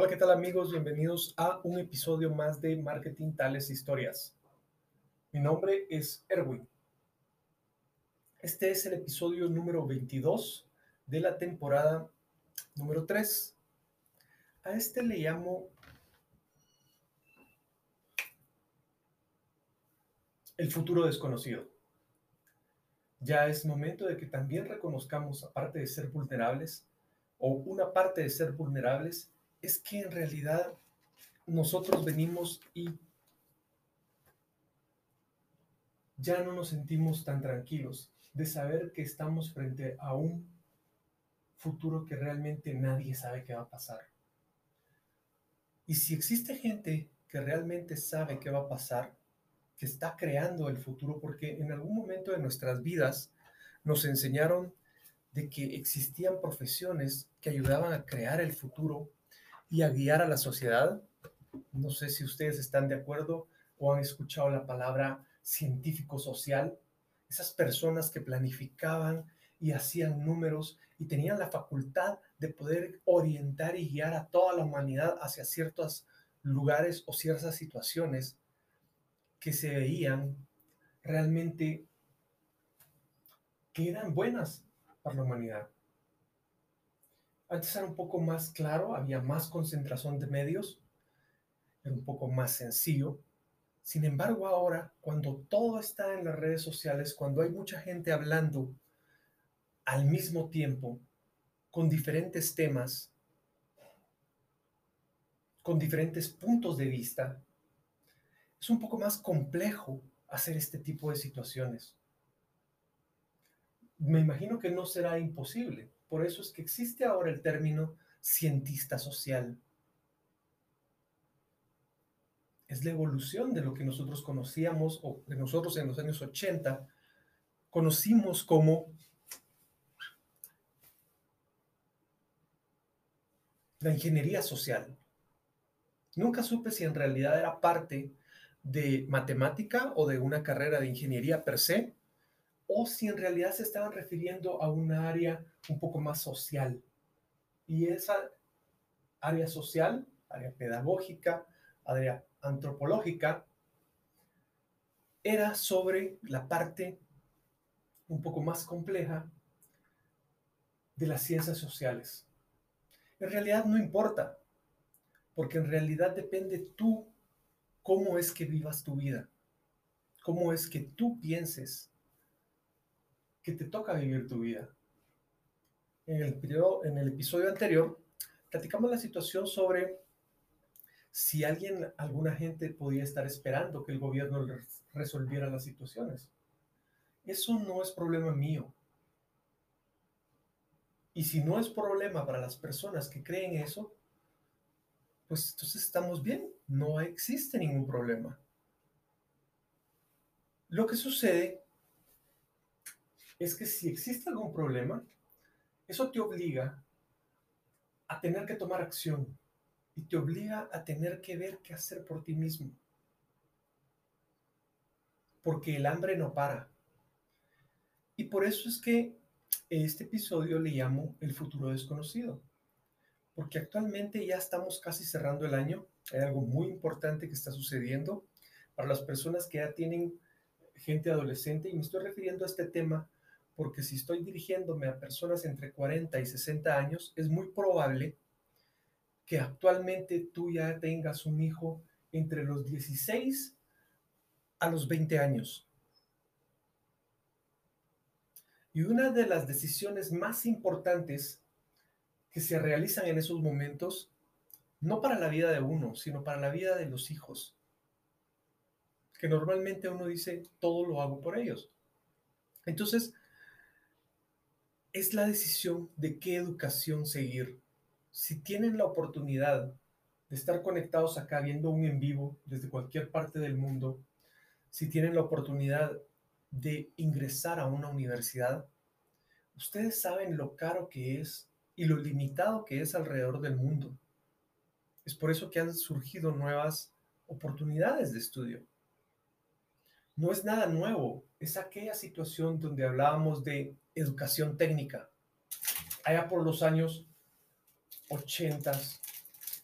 Hola, ¿qué tal amigos? Bienvenidos a un episodio más de Marketing Tales Historias. Mi nombre es Erwin. Este es el episodio número 22 de la temporada número 3. A este le llamo el futuro desconocido. Ya es momento de que también reconozcamos, aparte de ser vulnerables, o una parte de ser vulnerables, es que en realidad nosotros venimos y ya no nos sentimos tan tranquilos de saber que estamos frente a un futuro que realmente nadie sabe qué va a pasar. Y si existe gente que realmente sabe qué va a pasar, que está creando el futuro, porque en algún momento de nuestras vidas nos enseñaron de que existían profesiones que ayudaban a crear el futuro y a guiar a la sociedad. No sé si ustedes están de acuerdo o han escuchado la palabra científico social. Esas personas que planificaban y hacían números y tenían la facultad de poder orientar y guiar a toda la humanidad hacia ciertos lugares o ciertas situaciones que se veían realmente que eran buenas para la humanidad. Antes era un poco más claro, había más concentración de medios, era un poco más sencillo. Sin embargo, ahora, cuando todo está en las redes sociales, cuando hay mucha gente hablando al mismo tiempo, con diferentes temas, con diferentes puntos de vista, es un poco más complejo hacer este tipo de situaciones. Me imagino que no será imposible, por eso es que existe ahora el término cientista social. Es la evolución de lo que nosotros conocíamos o de nosotros en los años 80 conocimos como la ingeniería social. Nunca supe si en realidad era parte de matemática o de una carrera de ingeniería per se, o si en realidad se estaban refiriendo a una área un poco más social. Y esa área social, área pedagógica, área antropológica, era sobre la parte un poco más compleja de las ciencias sociales. En realidad no importa, porque en realidad depende tú cómo es que vivas tu vida, cómo es que tú pienses que te toca vivir tu vida. En el, episodio anterior, platicamos la situación sobre si alguien, alguna gente podía estar esperando que el gobierno resolviera las situaciones. Eso no es problema mío. Y si no es problema para las personas que creen eso, pues entonces estamos bien, no existe ningún problema. Lo que sucede es que si existe algún problema, eso te obliga a tener que tomar acción y te obliga a tener que ver qué hacer por ti mismo. Porque el hambre no para. Y por eso es que este episodio le llamo El futuro desconocido. Porque actualmente ya estamos casi cerrando el año. Hay algo muy importante que está sucediendo para las personas que ya tienen gente adolescente y me estoy refiriendo a este tema porque si estoy dirigiéndome a personas entre 40 y 60 años, es muy probable que actualmente tú ya tengas un hijo entre los 16 a los 20 años. Y una de las decisiones más importantes que se realizan en esos momentos, no para la vida de uno, sino para la vida de los hijos, que normalmente uno dice, todo lo hago por ellos. Entonces, es la decisión de qué educación seguir. Si tienen la oportunidad de estar conectados acá viendo un en vivo desde cualquier parte del mundo, si tienen la oportunidad de ingresar a una universidad, ustedes saben lo caro que es y lo limitado que es alrededor del mundo. Es por eso que han surgido nuevas oportunidades de estudio. No es nada nuevo, es aquella situación donde hablábamos de educación técnica. Allá por los años 80,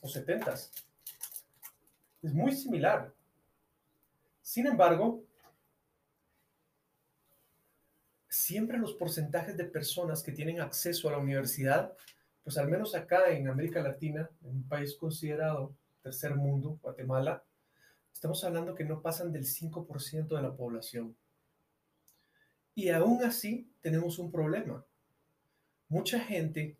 o 70. Es muy similar. Sin embargo, siempre los porcentajes de personas que tienen acceso a la universidad, pues al menos acá en América Latina, en un país considerado tercer mundo, Guatemala, estamos hablando que no pasan del 5% de la población. Y aún así tenemos un problema. Mucha gente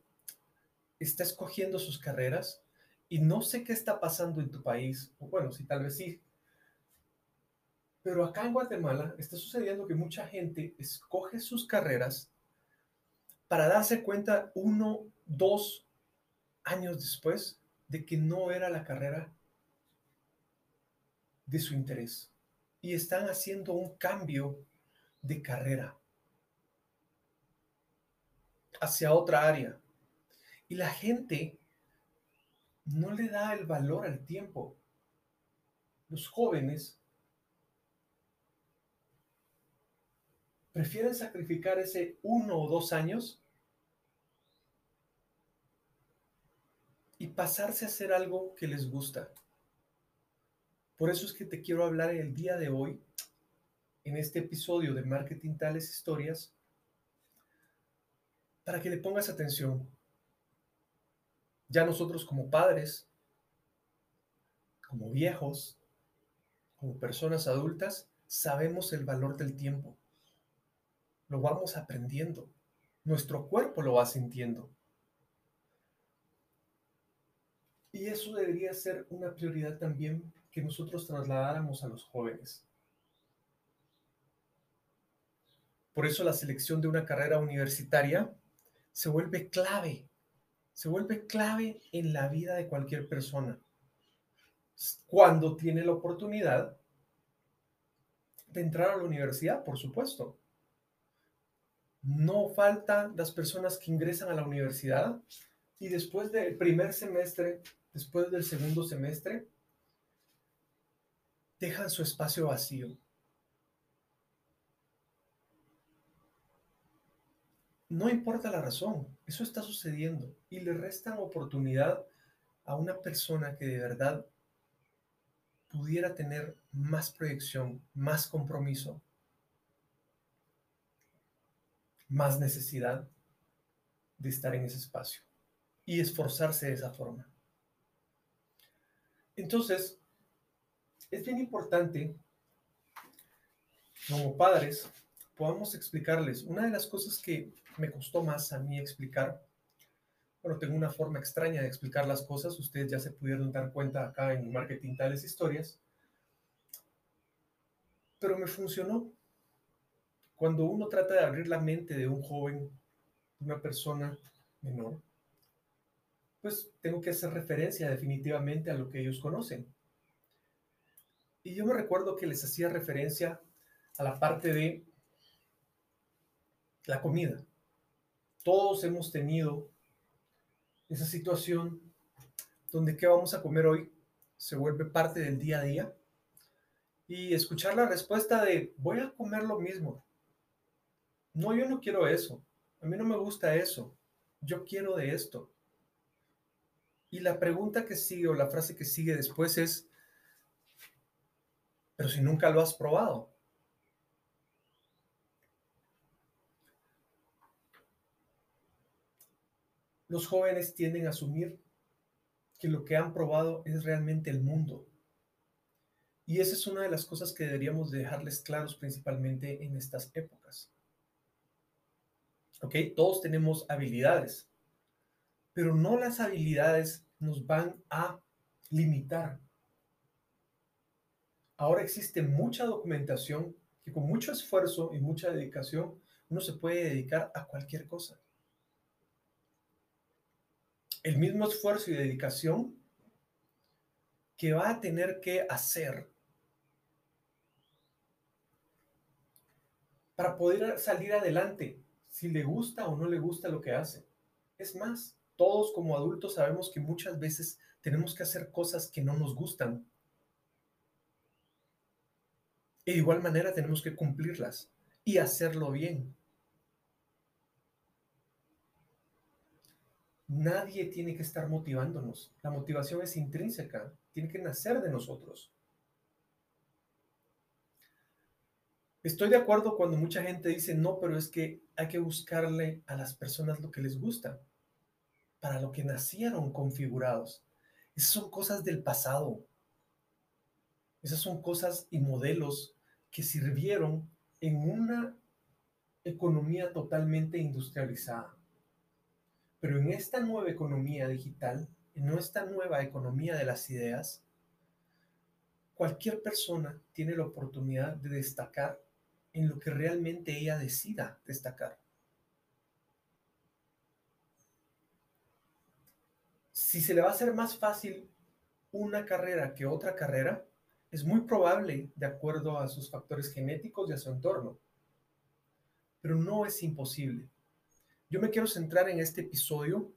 está escogiendo sus carreras y no sé qué está pasando en tu país, o bueno, si tal vez sí, pero acá en Guatemala está sucediendo que mucha gente escoge sus carreras para darse cuenta uno, dos años después de que no era la carrera de su interés. Y están haciendo un cambio de carrera hacia otra área. Y la gente no le da el valor al tiempo. Los jóvenes prefieren sacrificar ese uno o dos años y pasarse a hacer algo que les gusta. Por eso es que te quiero hablar el día de hoy, en este episodio de Marketing Tales Historias, para que le pongas atención. Ya nosotros como padres, como viejos, como personas adultas, sabemos el valor del tiempo. Lo vamos aprendiendo. Nuestro cuerpo lo va sintiendo. Y eso debería ser una prioridad también que nosotros trasladáramos a los jóvenes. Por eso la selección de una carrera universitaria se vuelve clave se vuelve clave en la vida de cualquier persona. Cuando tiene la oportunidad de entrar a la universidad, por supuesto. No faltan las personas que ingresan a la universidad y después del primer semestre, después del segundo semestre, dejan su espacio vacío. No importa la razón, eso está sucediendo y le restan oportunidad a una persona que de verdad pudiera tener más proyección, más compromiso, más necesidad de estar en ese espacio y esforzarse de esa forma. Entonces, es bien importante como padres podamos explicarles. Una de las cosas que me costó más a mí explicar, bueno, tengo una forma extraña de explicar las cosas, ustedes ya se pudieron dar cuenta acá en Marketing Tales Historias, pero me funcionó. Cuando uno trata de abrir la mente de un joven, una persona menor, pues tengo que hacer referencia definitivamente a lo que ellos conocen. Y yo me recuerdo que les hacía referencia a la parte de la comida. Todos hemos tenido esa situación donde qué vamos a comer hoy se vuelve parte del día a día y escuchar la respuesta de voy a comer lo mismo. No, yo no quiero eso. A mí no me gusta eso. Yo quiero de esto. Y la pregunta que sigue o la frase que sigue después es, pero si nunca lo has probado. Los jóvenes tienden a asumir que lo que han probado es realmente el mundo. Y esa es una de las cosas que deberíamos dejarles claros principalmente en estas épocas. ¿Ok? Todos tenemos habilidades, pero no las habilidades nos van a limitar. Ahora existe mucha documentación que con mucho esfuerzo y mucha dedicación uno se puede dedicar a cualquier cosa el mismo esfuerzo y dedicación que va a tener que hacer para poder salir adelante, si le gusta o no le gusta lo que hace. Es más, todos como adultos sabemos que muchas veces tenemos que hacer cosas que no nos gustan. Y de igual manera tenemos que cumplirlas y hacerlo bien. Nadie tiene que estar motivándonos. La motivación es intrínseca, tiene que nacer de nosotros. Estoy de acuerdo cuando mucha gente dice, no, pero es que hay que buscarle a las personas lo que les gusta, para lo que nacieron configurados. Esas son cosas del pasado. Esas son cosas y modelos que sirvieron en una economía totalmente industrializada. Pero en esta nueva economía digital, en esta nueva economía de las ideas, cualquier persona tiene la oportunidad de destacar en lo que realmente ella decida destacar. Si se le va a hacer más fácil una carrera que otra carrera, es muy probable de acuerdo a sus factores genéticos y a su entorno. Pero no es imposible. Yo me quiero centrar en este episodio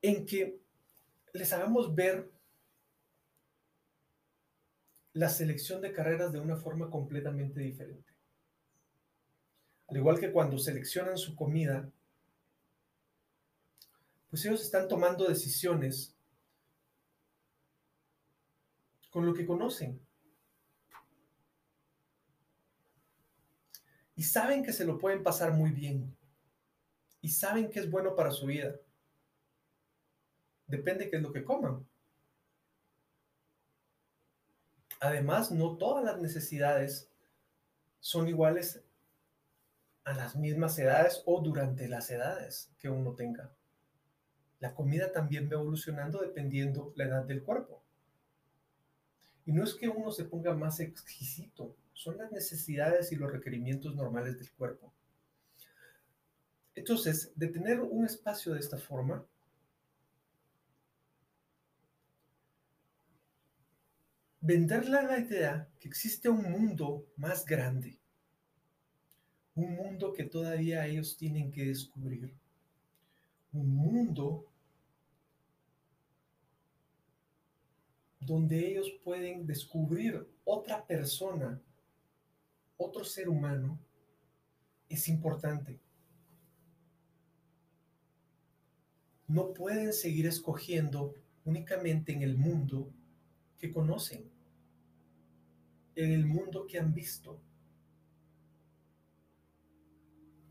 en que les hagamos ver la selección de carreras de una forma completamente diferente. Al igual que cuando seleccionan su comida, pues ellos están tomando decisiones con lo que conocen. Y saben que se lo pueden pasar muy bien. Y saben que es bueno para su vida. Depende qué es lo que coman. Además, no todas las necesidades son iguales a las mismas edades o durante las edades que uno tenga. La comida también va evolucionando dependiendo la edad del cuerpo. Y no es que uno se ponga más exquisito, son las necesidades y los requerimientos normales del cuerpo. Entonces, de tener un espacio de esta forma, venderle la idea que existe un mundo más grande, un mundo que todavía ellos tienen que descubrir, un mundo donde ellos pueden descubrir otra persona, otro ser humano, es importante. No pueden seguir escogiendo únicamente en el mundo que conocen en el mundo que han visto.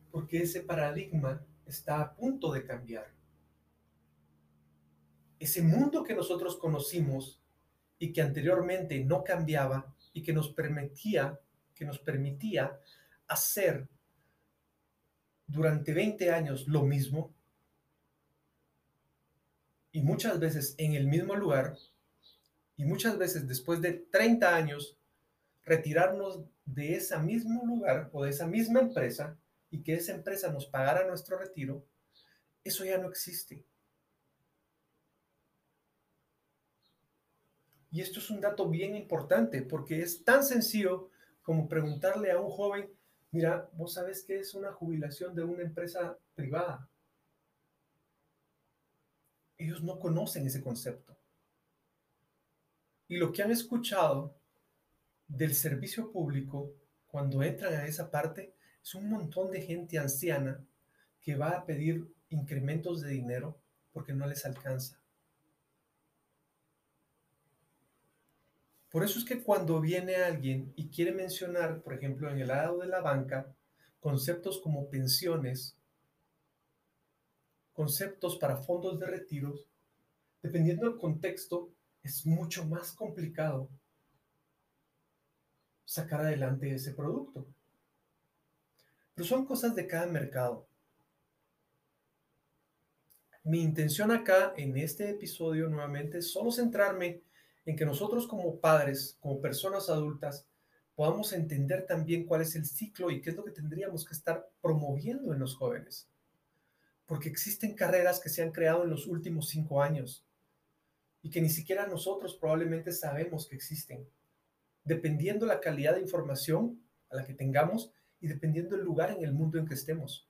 Porque ese paradigma está a punto de cambiar. Ese mundo que nosotros conocimos y que anteriormente no cambiaba y que nos permitía, que nos permitía hacer durante 20 años lo mismo y muchas veces en el mismo lugar y muchas veces después de 30 años retirarnos de ese mismo lugar o de esa misma empresa y que esa empresa nos pagara nuestro retiro, eso ya no existe. Y esto es un dato bien importante porque es tan sencillo como preguntarle a un joven, mira, vos sabes qué es una jubilación de una empresa privada. Ellos no conocen ese concepto. Y lo que han escuchado del servicio público, cuando entran a esa parte, es un montón de gente anciana que va a pedir incrementos de dinero porque no les alcanza. Por eso es que cuando viene alguien y quiere mencionar, por ejemplo, en el lado de la banca, conceptos como pensiones, conceptos para fondos de retiros, dependiendo del contexto, es mucho más complicado sacar adelante ese producto. Pero son cosas de cada mercado. Mi intención acá en este episodio nuevamente es solo centrarme en que nosotros como padres, como personas adultas, podamos entender también cuál es el ciclo y qué es lo que tendríamos que estar promoviendo en los jóvenes. Porque existen carreras que se han creado en los últimos cinco años y que ni siquiera nosotros probablemente sabemos que existen dependiendo la calidad de información a la que tengamos y dependiendo el lugar en el mundo en que estemos.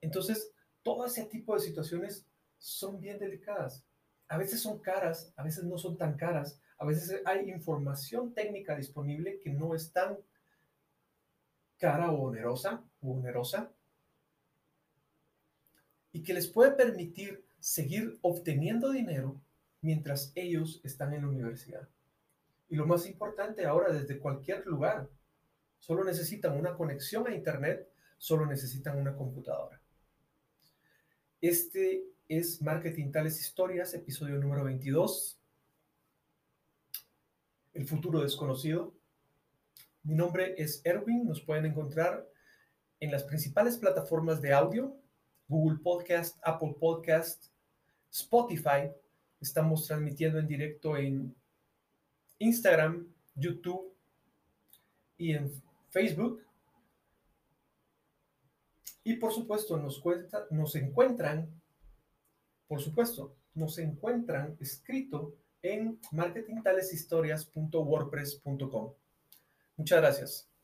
Entonces, todo ese tipo de situaciones son bien delicadas. A veces son caras, a veces no son tan caras, a veces hay información técnica disponible que no es tan cara o onerosa, onerosa. Y que les puede permitir seguir obteniendo dinero mientras ellos están en la universidad. Y lo más importante ahora, desde cualquier lugar, solo necesitan una conexión a Internet, solo necesitan una computadora. Este es Marketing Tales Historias, episodio número 22. El futuro desconocido. Mi nombre es Erwin, nos pueden encontrar en las principales plataformas de audio, Google Podcast, Apple Podcast, Spotify. Estamos transmitiendo en directo en Instagram, YouTube y en Facebook. Y por supuesto nos, cuenta, nos encuentran, por supuesto, nos encuentran escrito en marketingtaleshistorias.wordpress.com. Muchas gracias.